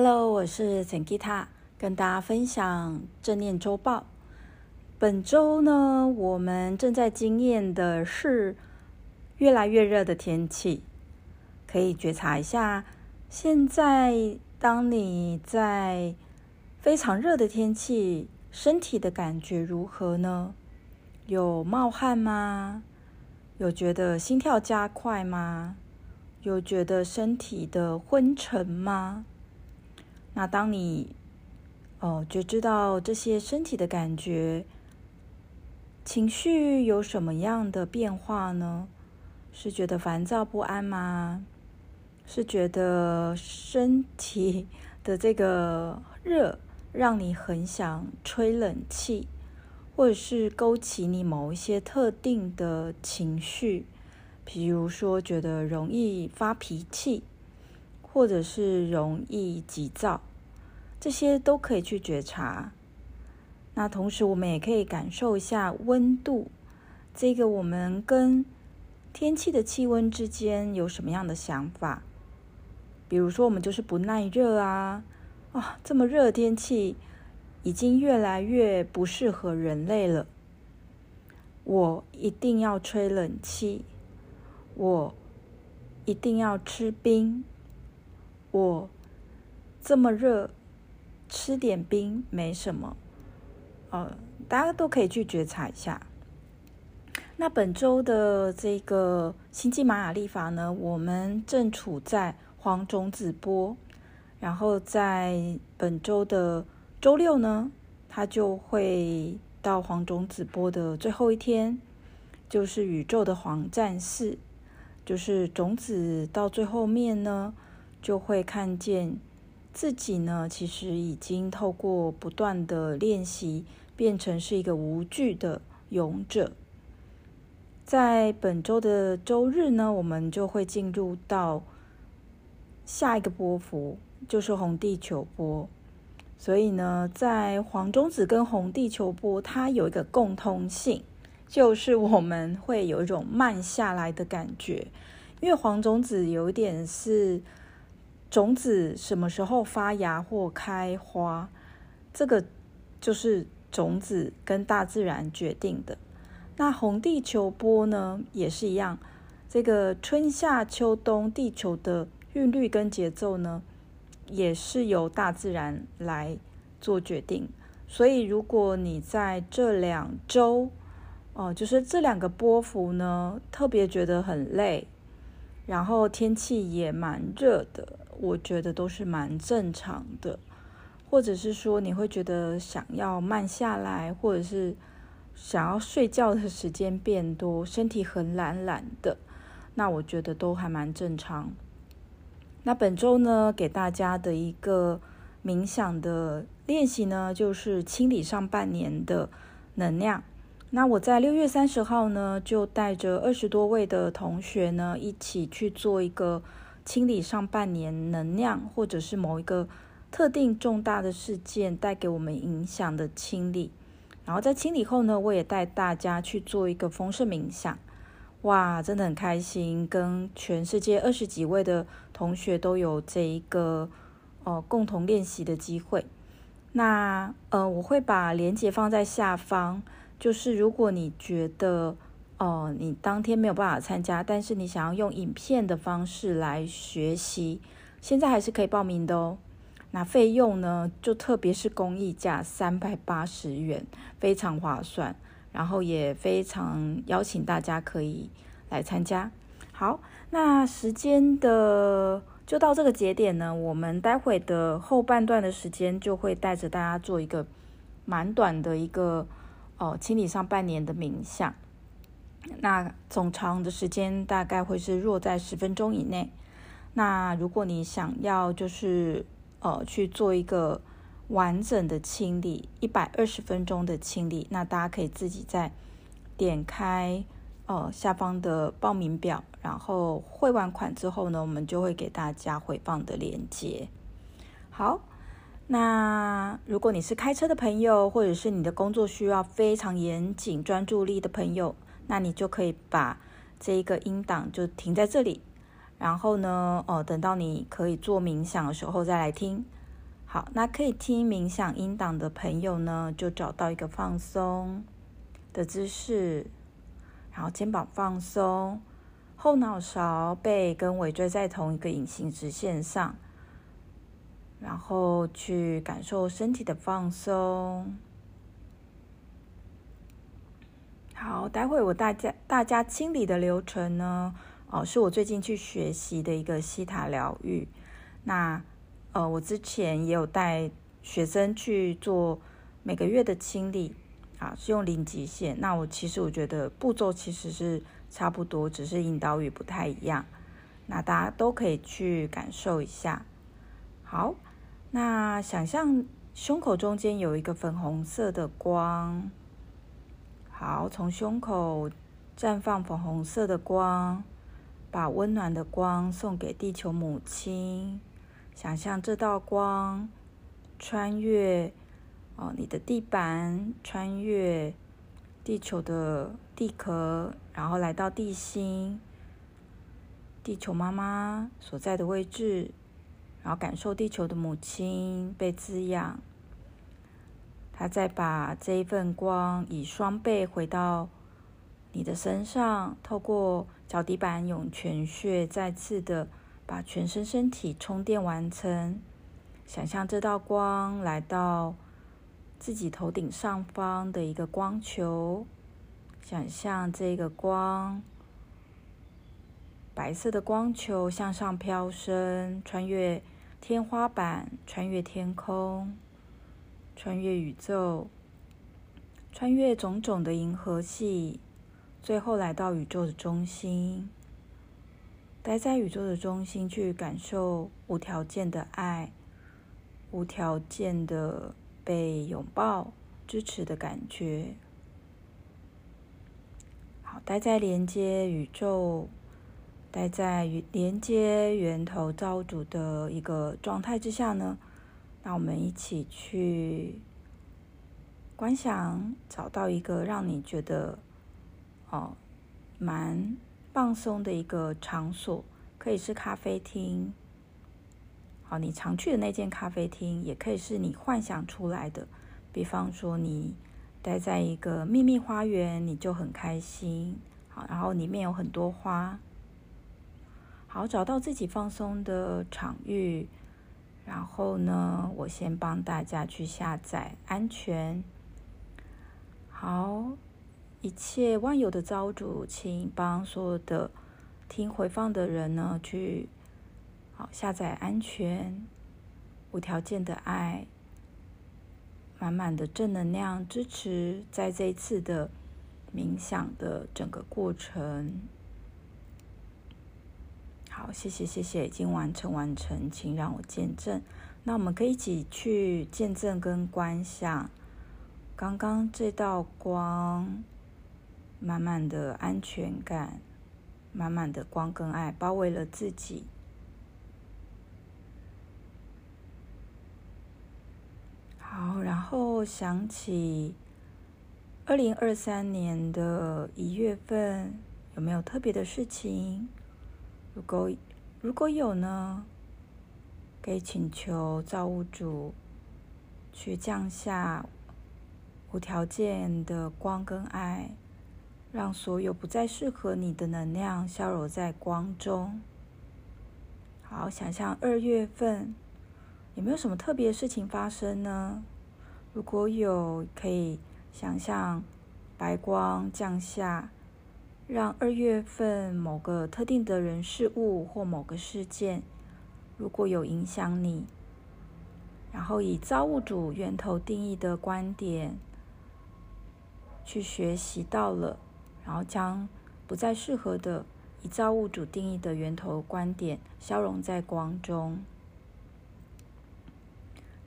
Hello，我是陈吉塔，跟大家分享正念周报。本周呢，我们正在经验的是越来越热的天气，可以觉察一下，现在当你在非常热的天气，身体的感觉如何呢？有冒汗吗？有觉得心跳加快吗？有觉得身体的昏沉吗？那当你哦觉知到这些身体的感觉，情绪有什么样的变化呢？是觉得烦躁不安吗？是觉得身体 的这个热让你很想吹冷气，或者是勾起你某一些特定的情绪，比如说觉得容易发脾气，或者是容易急躁。这些都可以去觉察。那同时，我们也可以感受一下温度。这个我们跟天气的气温之间有什么样的想法？比如说，我们就是不耐热啊！啊，这么热的天气已经越来越不适合人类了。我一定要吹冷气，我一定要吃冰，我这么热。吃点冰没什么，呃，大家都可以去觉察一下。那本周的这个星际玛雅历法呢，我们正处在黄种子波，然后在本周的周六呢，它就会到黄种子波的最后一天，就是宇宙的黄战士，就是种子到最后面呢，就会看见。自己呢，其实已经透过不断的练习，变成是一个无惧的勇者。在本周的周日呢，我们就会进入到下一个波幅，就是红地球波。所以呢，在黄种子跟红地球波，它有一个共通性，就是我们会有一种慢下来的感觉，因为黄种子有点是。种子什么时候发芽或开花，这个就是种子跟大自然决定的。那红地球波呢，也是一样，这个春夏秋冬地球的韵律跟节奏呢，也是由大自然来做决定。所以，如果你在这两周，哦，就是这两个波幅呢，特别觉得很累，然后天气也蛮热的。我觉得都是蛮正常的，或者是说你会觉得想要慢下来，或者是想要睡觉的时间变多，身体很懒懒的，那我觉得都还蛮正常。那本周呢，给大家的一个冥想的练习呢，就是清理上半年的能量。那我在六月三十号呢，就带着二十多位的同学呢，一起去做一个。清理上半年能量，或者是某一个特定重大的事件带给我们影响的清理。然后在清理后呢，我也带大家去做一个丰盛冥想。哇，真的很开心，跟全世界二十几位的同学都有这一个呃共同练习的机会。那呃，我会把链接放在下方，就是如果你觉得。哦，你当天没有办法参加，但是你想要用影片的方式来学习，现在还是可以报名的哦。那费用呢，就特别是公益价三百八十元，非常划算，然后也非常邀请大家可以来参加。好，那时间的就到这个节点呢，我们待会的后半段的时间就会带着大家做一个蛮短的一个哦，清理上半年的冥想。那总长的时间大概会是落在十分钟以内。那如果你想要就是呃去做一个完整的清理，一百二十分钟的清理，那大家可以自己再点开呃下方的报名表，然后汇完款之后呢，我们就会给大家回放的链接。好，那如果你是开车的朋友，或者是你的工作需要非常严谨专注力的朋友。那你就可以把这一个音档就停在这里，然后呢，哦，等到你可以做冥想的时候再来听。好，那可以听冥想音档的朋友呢，就找到一个放松的姿势，然后肩膀放松，后脑勺、背跟尾椎在同一个隐形直线上，然后去感受身体的放松。好，待会我大家大家清理的流程呢，哦，是我最近去学习的一个希塔疗愈，那。呃，我之前也有带学生去做每个月的清理，啊，是用零极限。那我其实我觉得步骤其实是差不多，只是引导语不太一样。那大家都可以去感受一下。好，那想象胸口中间有一个粉红色的光，好，从胸口绽放粉红色的光，把温暖的光送给地球母亲。想象这道光穿越哦，你的地板，穿越地球的地壳，然后来到地心，地球妈妈所在的位置，然后感受地球的母亲被滋养。他再把这一份光以双倍回到你的身上，透过脚底板涌泉穴，再次的。把全身身体充电完成，想象这道光来到自己头顶上方的一个光球，想象这个光，白色的光球向上飘升，穿越天花板，穿越天空，穿越宇宙，穿越种种的银河系，最后来到宇宙的中心。待在宇宙的中心，去感受无条件的爱，无条件的被拥抱、支持的感觉。好，待在连接宇宙，待在连接源头造物主的一个状态之下呢，那我们一起去观想，找到一个让你觉得哦，蛮。放松的一个场所，可以是咖啡厅，好，你常去的那间咖啡厅，也可以是你幻想出来的。比方说，你待在一个秘密花园，你就很开心，好，然后里面有很多花，好，找到自己放松的场域，然后呢，我先帮大家去下载安全，好。一切万有的造物主，请帮所有的听回放的人呢，去好下载安全、无条件的爱、满满的正能量支持，在这一次的冥想的整个过程。好，谢谢谢谢，已经完成完成，请让我见证。那我们可以一起去见证跟观想刚刚这道光。满满的安全感，满满的光跟爱包围了自己。好，然后想起二零二三年的一月份，有没有特别的事情？如果如果有呢，可以请求造物主去降下无条件的光跟爱。让所有不再适合你的能量消融在光中。好，想象二月份有没有什么特别的事情发生呢？如果有，可以想象白光降下，让二月份某个特定的人事物或某个事件，如果有影响你，然后以造物主源头定义的观点去学习到了。然后将不再适合的以造物主定义的源头观点消融在光中。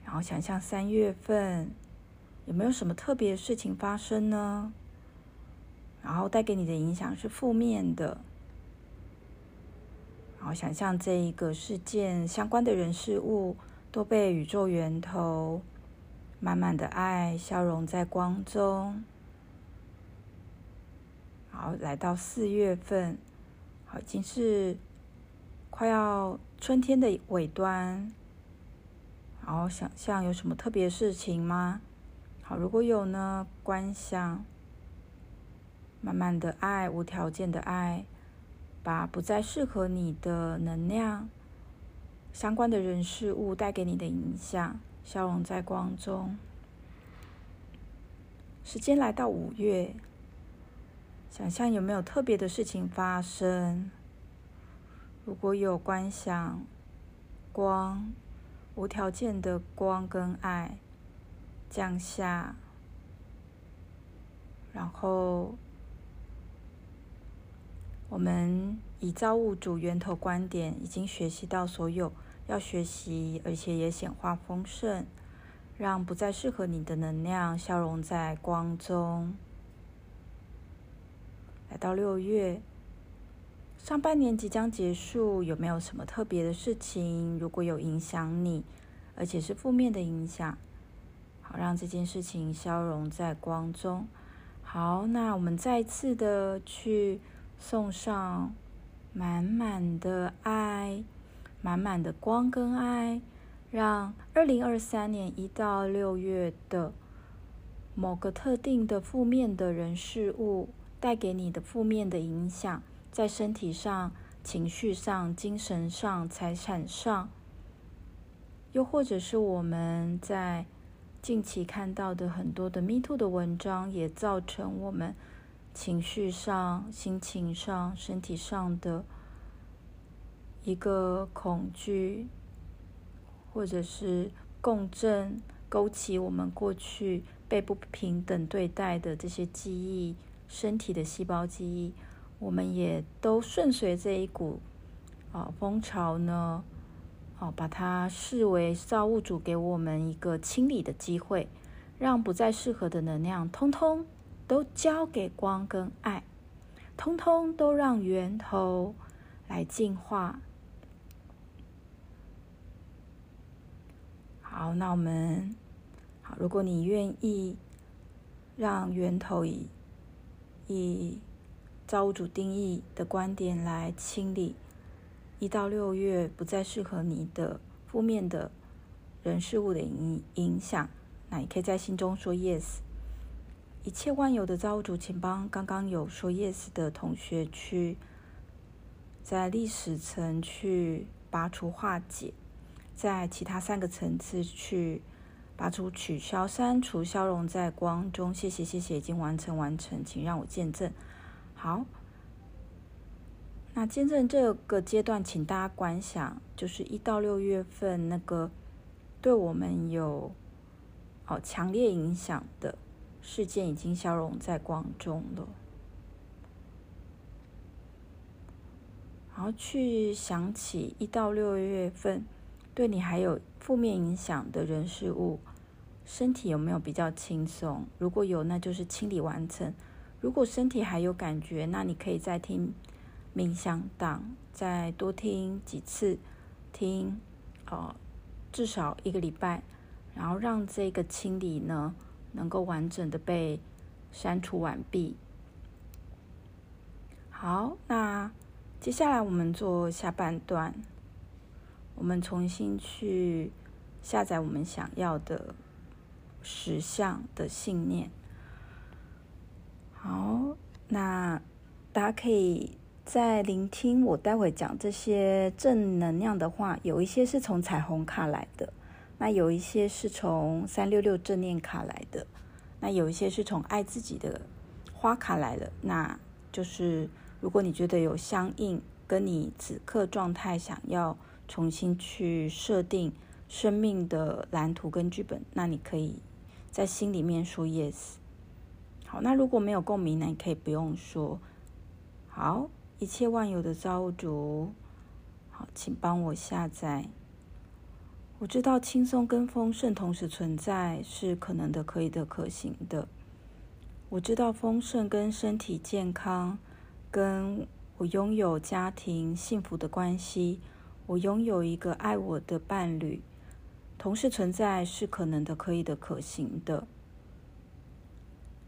然后想象三月份有没有什么特别的事情发生呢？然后带给你的影响是负面的。然后想象这一个事件相关的人事物都被宇宙源头满满的爱消融在光中。好，来到四月份，好，已经是快要春天的尾端。然后想象有什么特别事情吗？好，如果有呢，观想，满满的爱，无条件的爱，把不再适合你的能量、相关的人事物带给你的影响，消融在光中。时间来到五月，想象有没有特别的事情发生？如果有观想光，无条件的光跟爱降下，然后我们以造物主源头观点，已经学习到所有要学习，而且也显化丰盛，让不再适合你的能量消融在光中。来到六月。上半年即将结束，有没有什么特别的事情？如果有影响你，而且是负面的影响，好，让这件事情消融在光中。好，那我们再次的去送上满满的爱，满满的光跟爱，让二零二三年一到六月的某个特定的负面的人事物带给你的负面的影响。在身体上、情绪上、精神上、财产上，又或者是我们在近期看到的很多的 Me Too 的文章，也造成我们情绪上、心情上、身体上的一个恐惧，或者是共振，勾起我们过去被不平等对待的这些记忆，身体的细胞记忆。我们也都顺随这一股啊风潮呢，啊，把它视为造物主给我们一个清理的机会，让不再适合的能量通通都交给光跟爱，通通都让源头来净化。好，那我们好，如果你愿意让源头以以。造物主定义的观点来清理一到六月不再适合你的负面的人事物的影影响，那你可以在心中说 yes。一切万有的造物主，请帮刚刚有说 yes 的同学去在历史层去拔除化解，在其他三个层次去拔除取消删除消融在光中。谢谢谢谢，已经完成完成，请让我见证。好，那见证这个阶段，请大家观想，就是一到六月份那个对我们有好强烈影响的事件，已经消融在光中了。然后去想起一到六月份对你还有负面影响的人事物，身体有没有比较轻松？如果有，那就是清理完成。如果身体还有感觉，那你可以再听冥想档，再多听几次，听，呃，至少一个礼拜，然后让这个清理呢能够完整的被删除完毕。好，那接下来我们做下半段，我们重新去下载我们想要的实相的信念。好，那大家可以在聆听我待会讲这些正能量的话，有一些是从彩虹卡来的，那有一些是从三六六正念卡来的，那有一些是从爱自己的花卡来的。那就是如果你觉得有相应，跟你此刻状态想要重新去设定生命的蓝图跟剧本，那你可以在心里面说 yes。好，那如果没有共鸣呢？你可以不用说。好，一切万有的造物主，好，请帮我下载。我知道轻松跟丰盛同时存在是可能的、可以的、可行的。我知道丰盛跟身体健康，跟我拥有家庭幸福的关系，我拥有一个爱我的伴侣，同时存在是可能的、可以的、可行的。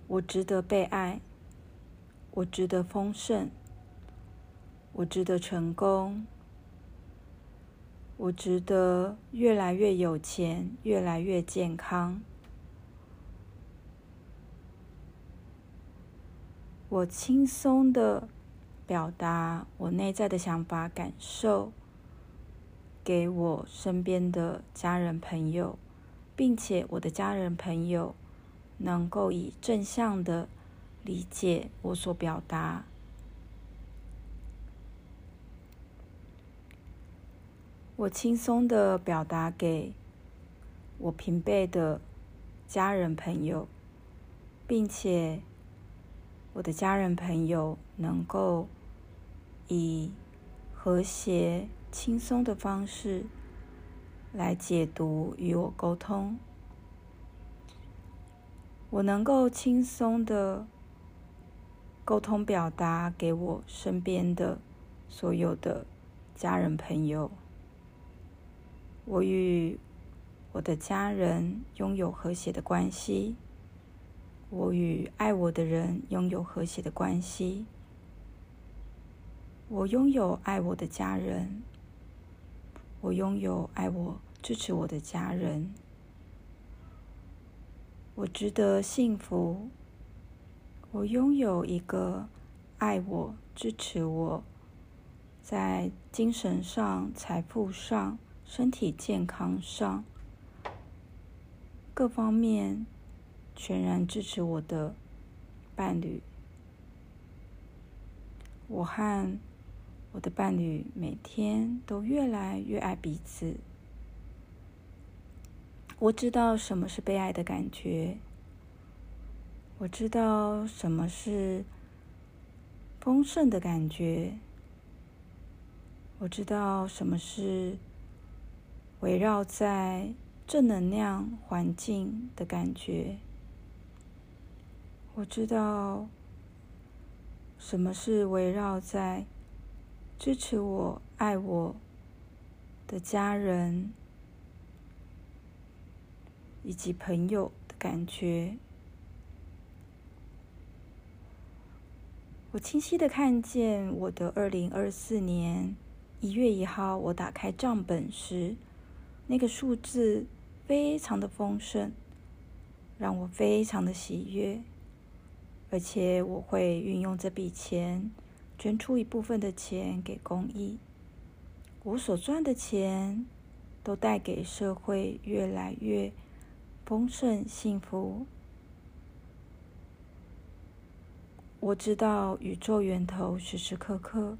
我值得被爱，我值得丰盛，我值得成功，我值得越来越有钱，越来越健康。我轻松的表达我内在的想法、感受，给我身边的家人朋友，并且我的家人朋友能够以正向的理解我所表达。我轻松的表达给我平辈的家人朋友，并且。我的家人朋友能够以和谐、轻松的方式来解读与我沟通，我能够轻松的沟通表达给我身边的所有的家人朋友，我与我的家人拥有和谐的关系。我与爱我的人拥有和谐的关系。我拥有爱我的家人。我拥有爱我、支持我的家人。我值得幸福。我拥有一个爱我、支持我，在精神上、财富上、身体健康上各方面。全然支持我的伴侣，我和我的伴侣每天都越来越爱彼此。我知道什么是被爱的感觉，我知道什么是丰盛的感觉，我知道什么是围绕在正能量环境的感觉。我知道什么是围绕在支持我、爱我的家人以及朋友的感觉。我清晰的看见我的二零二四年一月一号，我打开账本时，那个数字非常的丰盛，让我非常的喜悦。而且我会运用这笔钱，捐出一部分的钱给公益。我所赚的钱都带给社会越来越丰盛、幸福。我知道宇宙源头时时刻刻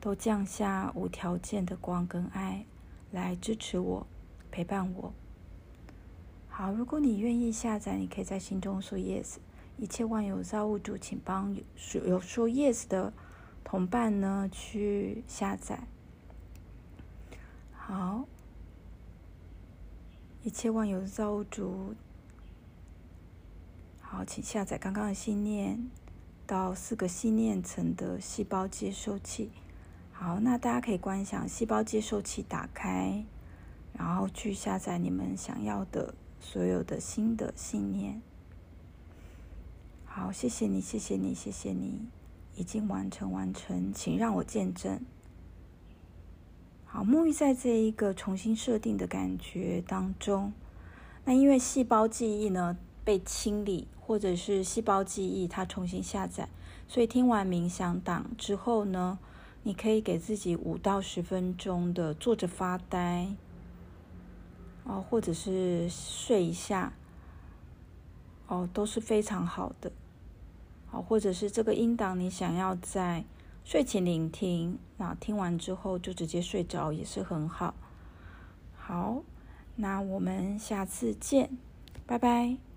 都降下无条件的光跟爱来支持我、陪伴我。好，如果你愿意下载，你可以在心中说 yes。一切万有造物主，请帮有有说 yes 的同伴呢去下载。好，一切万有造物主，好，请下载刚刚的信念到四个信念层的细胞接收器。好，那大家可以观想细胞接收器打开，然后去下载你们想要的所有的新的信念。好，谢谢你，谢谢你，谢谢你，已经完成，完成，请让我见证。好，沐浴在这一个重新设定的感觉当中。那因为细胞记忆呢被清理，或者是细胞记忆它重新下载，所以听完冥想档之后呢，你可以给自己五到十分钟的坐着发呆，哦，或者是睡一下，哦，都是非常好的。哦，或者是这个音档，你想要在睡前聆听，那听完之后就直接睡着也是很好。好，那我们下次见，拜拜。